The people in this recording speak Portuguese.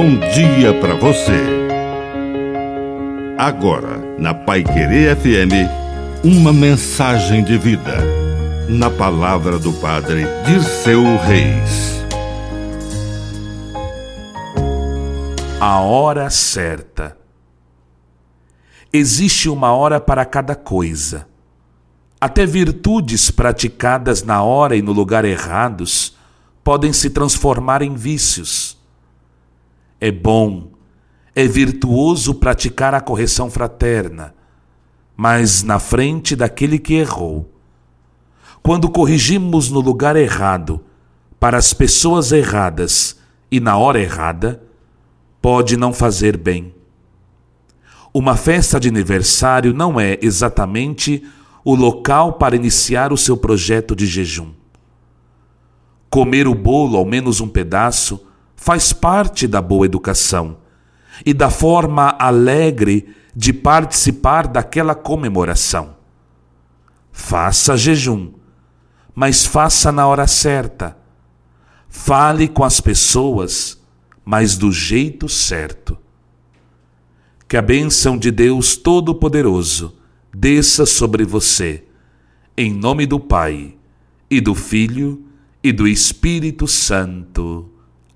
bom dia para você. Agora, na Pai Querer FM, uma mensagem de vida. Na palavra do Padre de seu Reis. A hora certa. Existe uma hora para cada coisa. Até virtudes praticadas na hora e no lugar errados podem se transformar em vícios. É bom, é virtuoso praticar a correção fraterna, mas na frente daquele que errou. Quando corrigimos no lugar errado, para as pessoas erradas e na hora errada, pode não fazer bem. Uma festa de aniversário não é exatamente o local para iniciar o seu projeto de jejum. Comer o bolo, ao menos um pedaço, faz parte da boa educação e da forma alegre de participar daquela comemoração. Faça jejum, mas faça na hora certa. Fale com as pessoas, mas do jeito certo. Que a bênção de Deus Todo-Poderoso desça sobre você, em nome do Pai, e do Filho, e do Espírito Santo.